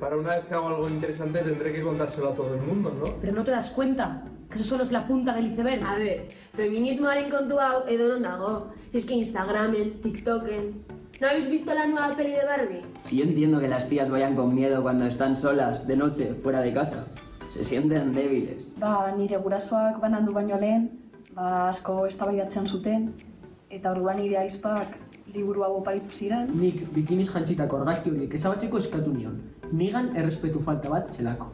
Para una vez que hago algo interesante tendré que contárselo a todo el mundo, ¿no? Pero no te das cuenta que eso solo es la punta del iceberg. A ver, feminismoaren kontu hau edo non dago. Si es que Instagramen, TikToken... ¿No habéis visto la nueva peli de Barbie? Si yo entiendo que las tías vayan con miedo cuando están solas, de noche, fuera de casa. Se sienten débiles. Ba, nire gurasoak banandu baino lehen, ba, asko eztabaidatzen zuten, eta orduan nire aizpak liburu hau oparitu ziren. Nik bikiniz jantzitako argazki horiek ezabatzeko eskatu nion. Nigan errespetu falta bat zelako.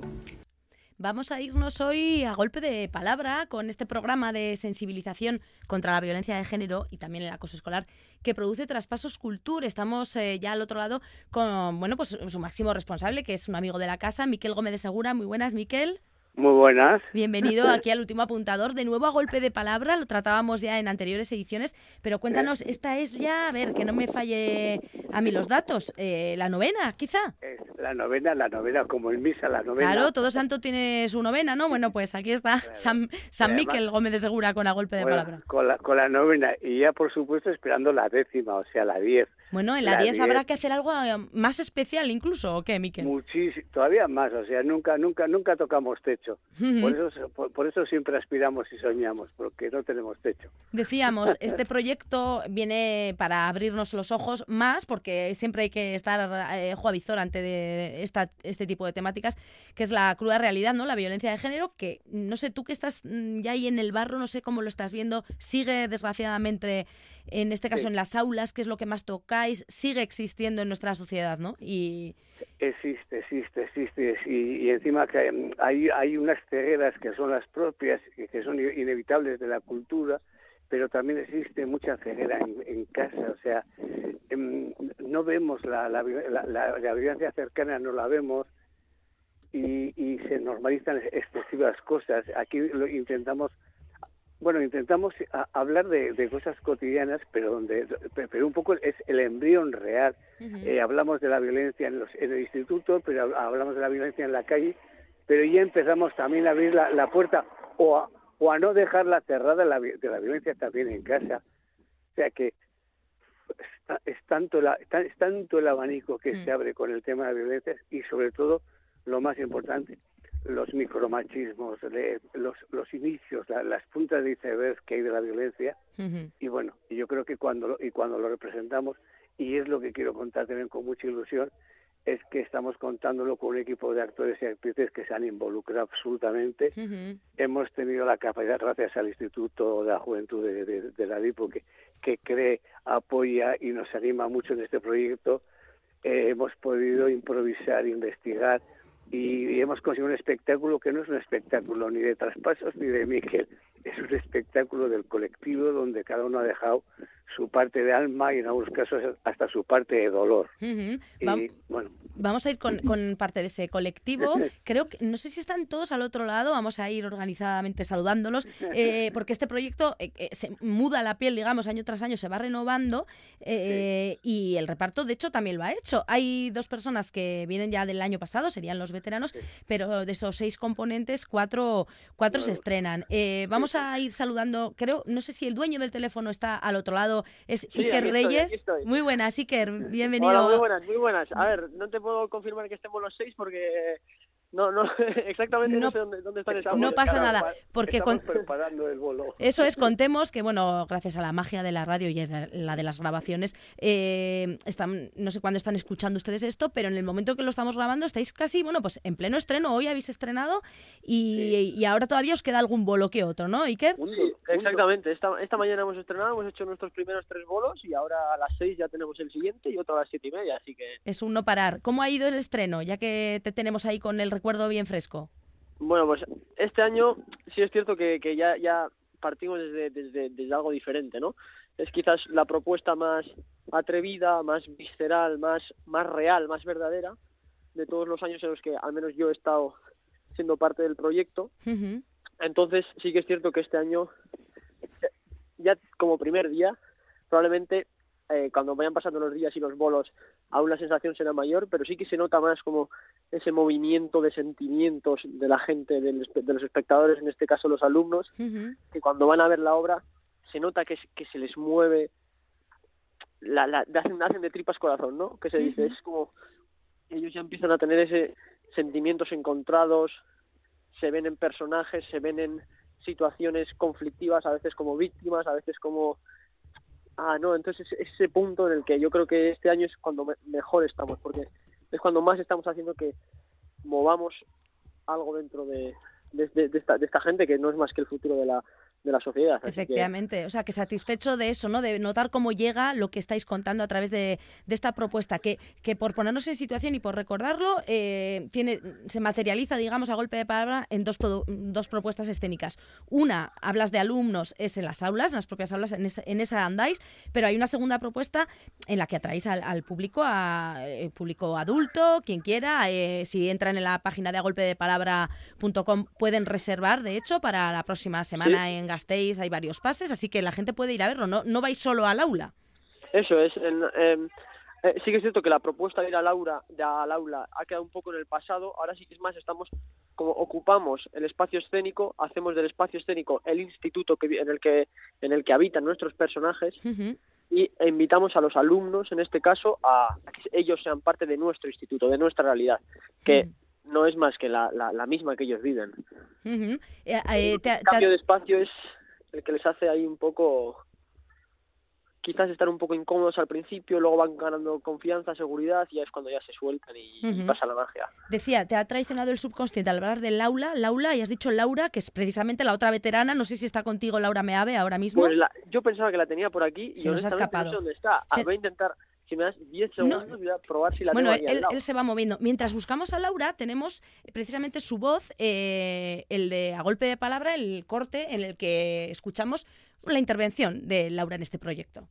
Vamos a irnos hoy a golpe de palabra con este programa de sensibilización contra la violencia de género y también el acoso escolar que produce Traspasos Cultura. Estamos eh, ya al otro lado con bueno, pues su máximo responsable, que es un amigo de la casa, Miquel Gómez de Segura. Muy buenas, Miquel. Muy buenas. Bienvenido aquí al último apuntador. De nuevo a golpe de palabra, lo tratábamos ya en anteriores ediciones, pero cuéntanos, esta es ya, a ver, que no me falle a mí los datos, eh, la novena, quizá. Es la novena, la novena, como en misa, la novena. Claro, todo santo tiene su novena, ¿no? Bueno, pues aquí está San, San Miquel Gómez de Segura con a golpe de Bueno, palabra. Con la, con la novena y ya, por supuesto, esperando la décima, o sea, la diez. Bueno, en la La 10 habrá que hacer algo eh, más especial incluso, ¿o qué, Miquel? Muchísimo, todavía más, o sea, nunca, nunca, nunca tocamos techo. Por eso, por, por eso siempre aspiramos y soñamos, porque no tenemos techo. Decíamos, este proyecto viene para abrirnos los ojos más, porque siempre hay que estar eh, visor ante de esta, este tipo de temáticas, que es la cruda realidad, ¿no? La violencia de género, que no sé, tú que estás mm, ya ahí en el barro, no sé cómo lo estás viendo, sigue desgraciadamente, en este caso Sí. en las aulas, que es lo que más tocáis, sigue existiendo en nuestra sociedad, ¿no? Y Existe, existe, existe. Y, y encima que mm, hay, hay unas cegueras que son las propias y que son inevitables de la cultura, pero también existe mucha ceguera en, en casa. O sea, em, no vemos la, la, la, violencia cercana, no la vemos y, y se normalizan excesivas cosas. Aquí lo intentamos bueno, intentamos hablar de, de cosas cotidianas, pero donde, pero un poco es el embrión real. Eh, hablamos de la violencia en, los, en el instituto, pero hab- hablamos de la violencia en la calle, pero ya empezamos también a abrir la, la puerta o a, o a no dejarla cerrada la, de la violencia también en casa. O sea que es, tanto la, ta- es tanto el abanico que Mm. se abre con el tema de la violencia y sobre todo, lo más importante, los micromachismos, los, los inicios, la- las puntas de iceberg que hay de la violencia Ujú. y bueno, yo creo que cuando lo, y cuando lo representamos y es lo que quiero contar también con mucha ilusión es que estamos contándolo con un equipo de actores y actrices que se han involucrado absolutamente. Hemos tenido la capacidad, gracias al Instituto de la Juventud de, de, de la DIPO, que, que cree, apoya y nos anima mucho en este proyecto, eh, hemos podido improvisar, investigar y, y hemos conseguido un espectáculo que no es un espectáculo ni de traspasos ni de Miquel, es un espectáculo del colectivo donde cada uno ha dejado su parte de alma y en algunos casos hasta su parte de dolor. Y bueno, Vamos a ir con, con parte de ese colectivo. Creo que, no sé si están todos al otro lado, vamos a ir organizadamente saludándolos, eh, porque este proyecto eh, eh, se muda la piel, digamos, año tras año, se va renovando eh, y el reparto, de hecho, también lo ha hecho. Hay dos personas que vienen ya del año pasado, serían los veteranos, pero de esos seis componentes, cuatro, cuatro se estrenan. Vamos a ir saludando, creo, no sé si el dueño del teléfono está al otro lado, es Sí, Iker estoy, Reyes. Muy buenas, Iker, bienvenido. Hola, muy buenas, muy buenas. A ver, no te puedo confirmar que estemos los seis porque no, no, exactamente no, No- sé dónde, dónde están esas No pasa nada, porque con- preparando el bolo. Eso es, contemos que, bueno, gracias a la magia de la radio y de la de las grabaciones, eh, están, no sé cuándo están escuchando ustedes esto, pero en el momento que lo estamos grabando estáis casi, bueno, pues en pleno estreno, hoy habéis estrenado y, y ahora todavía os queda algún bolo que otro, ¿no, Iker? Sí, exactamente. Esta, esta mañana hemos estrenado, hemos hecho nuestros primeros tres bolos y ahora a las seis ya tenemos el siguiente y otro a las siete y media, así que Es un no parar. ¿Cómo ha ido el estreno, ya que te tenemos ahí con el recuerdo bien fresco? Bueno, pues este año sí es cierto que, que ya, ya partimos desde, desde, desde algo diferente, ¿no? Es quizás la propuesta más atrevida, más visceral, más, más real, más verdadera de todos los años en los que al menos yo he estado siendo parte del proyecto. Entonces sí que es cierto que este año, ya como primer día, probablemente eh, cuando vayan pasando los días y los bolos, aún la sensación será mayor, pero sí que se nota más como ese movimiento de sentimientos de la gente, del de los espectadores, en este caso los alumnos, que cuando van a ver la obra se nota que, que se les mueve, la, la, hacen, hacen de tripas corazón, ¿no? Que se dice, es como ellos ya empiezan a tener ese sentimientos encontrados, se ven en personajes, se ven en situaciones conflictivas, a veces como víctimas, a veces como ah no, entonces es ese punto en el que yo creo que este año es cuando me- mejor estamos, porque es cuando más estamos haciendo que movamos algo dentro de, de, de- de esta gente que no es más que el futuro de la, de la sociedad. Que- Efectivamente, o sea, que satisfecho de eso, ¿no? De notar cómo llega lo que estáis contando a través de, de esta propuesta, que, que por ponernos en situación y por recordarlo, eh, tiene, se materializa, digamos, a golpe de palabra en dos, dos propuestas escénicas. Una, hablas de alumnos, es en las aulas, en las propias aulas, en esa, en esa andáis, pero hay una segunda propuesta en la que atraéis al, al público, a, eh, público adulto, quien quiera. eh, si entran en la página de agolpedepalabra.com pueden reservar, de hecho, para la próxima semana en Gasteiz hay varios pases, así que la gente puede ir a verlo, no, no vais solo al aula. Eso es. en- em, eh, sí que es cierto que la propuesta de ir al aula, de al aula ha quedado un poco en el pasado. Ahora sí que es más, estamos como ocupamos el espacio escénico, hacemos del espacio escénico el instituto que, en el que en el que habitan nuestros personajes Ujú. y e invitamos a los alumnos, en este caso, a, a que ellos sean parte de nuestro instituto, de nuestra realidad, que no es más que la, la, la misma que ellos viven. Eh, eh, te- El cambio de espacio es el que les hace ahí un poco quizás estar un poco incómodos al principio, luego van ganando confianza, seguridad y ya es cuando ya se sueltan y, pasa la magia. Decía, te ha traicionado el subconsciente al hablar del aula, Laura, y has dicho Laura, que es precisamente la otra veterana, no sé si está contigo Laura Meave ahora mismo. Pues la- yo pensaba que la tenía por aquí y Se nos ha honestamente no sé escapado. dónde está. Ah, voy a intentar, si me das 10 No. segundos, voy a probar si la Bueno, tengo al él, lado. él se va moviendo. Mientras buscamos a Laura, tenemos precisamente su voz, eh, el de a golpe de palabra, el corte en el que escuchamos la intervención de Laura en este proyecto.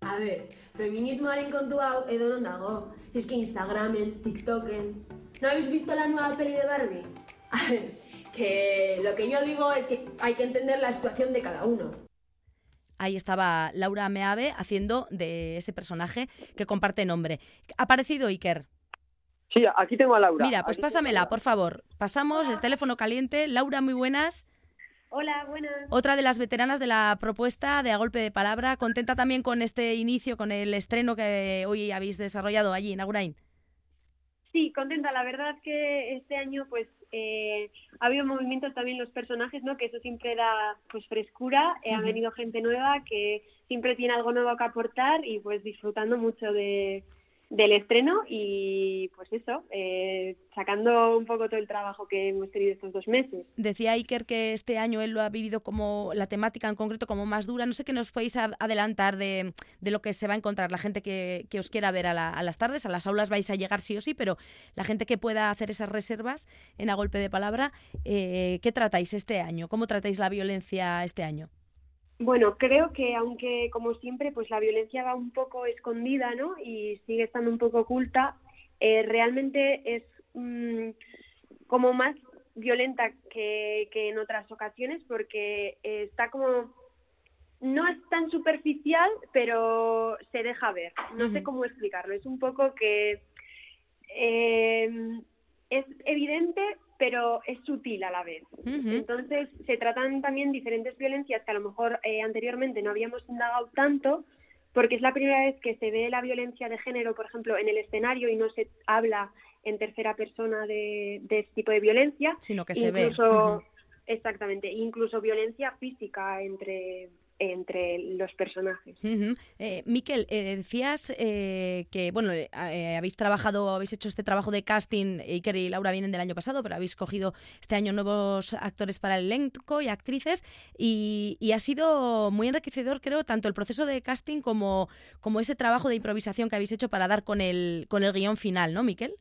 A ver, feminismoaren kontu hau edo non dago. Si es que Instagramen, TikToken... ¿No habéis visto la nueva peli de Barbie? A ver, que lo que yo digo es que hay que entender la situación de cada uno. Ahí estaba Laura Meave haciendo de ese personaje que comparte nombre. Ha aparecido Iker. Sí, aquí tengo a Laura. Mira, pues Aquí pásamela, por favor. Pasamos el teléfono caliente. Laura, muy buenas. Hola, buenas. Otra de las veteranas de la propuesta de A Golpe de Palabra. Contenta también con este inicio, con el estreno que hoy habéis desarrollado allí en Agurain. Sí, contenta. La verdad que este año pues eh, ha habido movimientos también los personajes, ¿no? Que eso siempre da pues frescura. Eh, Ha venido gente nueva que siempre tiene algo nuevo que aportar y pues disfrutando mucho de, del estreno y pues eso, eh, sacando un poco todo el trabajo que hemos tenido estos dos meses. Decía Iker que este año él lo ha vivido como la temática en concreto como más dura. No sé qué nos podéis adelantar de, de lo que se va a encontrar la gente que, que os quiera ver a, la- a las tardes. A las aulas vais a llegar sí o sí, pero la gente que pueda hacer esas reservas en A Golpe de Palabra, eh, ¿qué tratáis este año? ¿Cómo tratáis la violencia este año? Bueno, creo que aunque como siempre pues la violencia va un poco escondida, ¿no? Y sigue estando un poco oculta, eh, realmente es mm, como más violenta que, que en otras ocasiones porque eh, está como no es tan superficial, pero se deja ver. No sé cómo explicarlo. Es un poco que eh, es evidente, pero es sutil a la vez. Entonces, se tratan también diferentes violencias que a lo mejor eh, anteriormente no habíamos indagado tanto, porque es la primera vez que se ve la violencia de género, por ejemplo, en el escenario y no se habla en tercera persona de, de este tipo de violencia. Sino que se ve. Ujú. Exactamente, incluso violencia física entre, entre los personajes. Ujú. Eh, Miquel, eh, decías eh, que bueno eh, eh, habéis trabajado, habéis hecho este trabajo de casting, Iker y Laura vienen del año pasado, pero habéis cogido este año nuevos actores para el elenco y actrices y, y ha sido muy enriquecedor, creo, tanto el proceso de casting como, como ese trabajo de improvisación que habéis hecho para dar con el, con el guion final, ¿no, Miquel?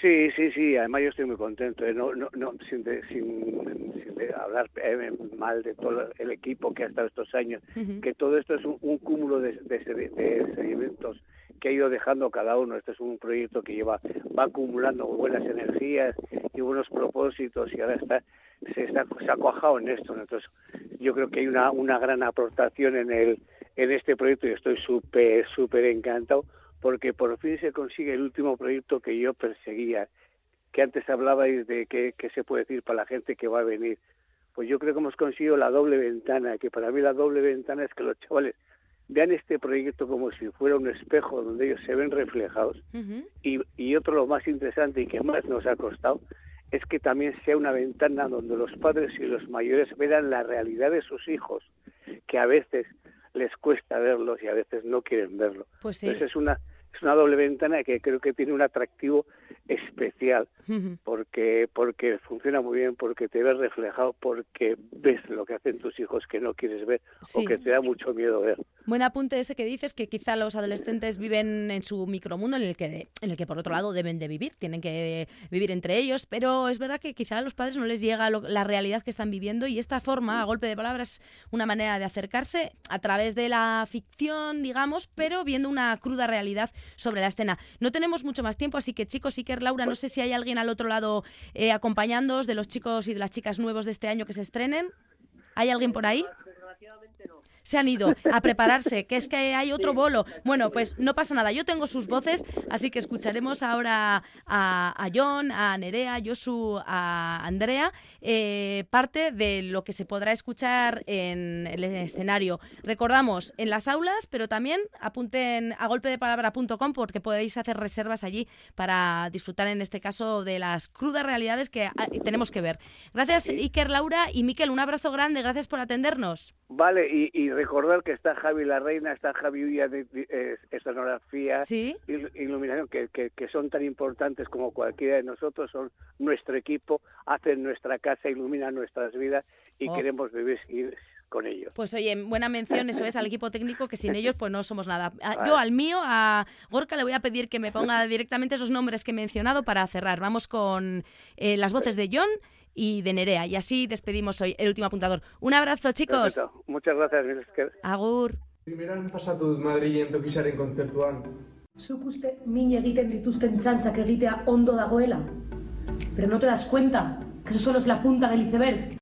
Sí, sí, sí. Además yo estoy muy contento. No, no, no, sin, de- sin, sin de hablar eh, mal de todo el equipo que ha estado estos años, que todo esto es un, un cúmulo de, de, de sedimentos que ha ido dejando cada uno. Este es un proyecto que lleva va acumulando buenas energías y buenos propósitos y ahora está se está se ha cuajado en esto. ¿no? Entonces yo creo que hay una una gran aportación en el en este proyecto y estoy súper súper encantado porque por fin se consigue el último proyecto que yo perseguía, que antes hablabais de qué, qué se puede decir para la gente que va a venir. Pues yo creo que hemos conseguido la doble ventana, que para mí la doble ventana es que los chavales vean este proyecto como si fuera un espejo donde ellos se ven reflejados. y, y otro lo más interesante y que más nos ha costado es que también sea una ventana donde los padres y los mayores vean la realidad de sus hijos, que a veces les cuesta verlos y a veces no quieren verlo. Pues sí. Entonces es una es una doble ventana que creo que tiene un atractivo especial porque porque funciona muy bien porque te ves reflejado porque ves lo que hacen tus hijos que no quieres ver Sí. o que te da mucho miedo ver Buen apunte ese que dices que quizá los adolescentes viven en su micromundo en el que en el que por otro lado deben de vivir, tienen que vivir entre ellos, pero es verdad que quizá a los padres no les llega lo- la realidad que están viviendo y esta forma, a golpe de palabras, una manera de acercarse a través de la ficción, digamos, pero viendo una cruda realidad sobre la escena. No tenemos mucho más tiempo, así que chicos, Laura, no sé si hay alguien al otro lado eh, de los chicos y de las chicas nuevos de este año que se estrenen. ¿Hay alguien por ahí? Se han ido a prepararse, que es que hay otro bolo. Bueno, pues no pasa nada, yo tengo sus voces, así que escucharemos ahora a, a John, a Nerea, a Josu, a Andrea, eh, parte de lo que se podrá escuchar en el escenario. Recordamos, en las aulas, pero también apunten a golpedepalabra.com porque podéis hacer reservas allí para disfrutar en este caso de las crudas realidades que ah, tenemos que ver. Gracias Iker, Laura y Miquel, un abrazo grande, gracias por atendernos. Vale, y, y recordar que está Javi La Reina, está Javi Ulla de, de- eh, escenografía, Sí. il- iluminación, que, que, que son tan importantes como cualquiera de nosotros, son nuestro equipo, hacen nuestra casa, iluminan nuestras vidas y Oh. queremos vivir con ellos. Pues oye, buena mención, eso es, al equipo técnico, que sin ellos pues no somos nada. A- Vale. Yo al mío, a Gorka, le voy a pedir que me ponga directamente esos nombres que he mencionado para cerrar. Vamos con eh, las voces de John y de Nerea, y así despedimos hoy el último apuntador. Un abrazo, chicos. Perfecto. Muchas gracias, Miguel. Agur. Primeran pasatu Madrilen tokisaren kontzertuan. Zuk uste min egiten dituzten txantxak egitea ondo dagoela? Pero no te das cuenta que eso solo es la punta del iceberg.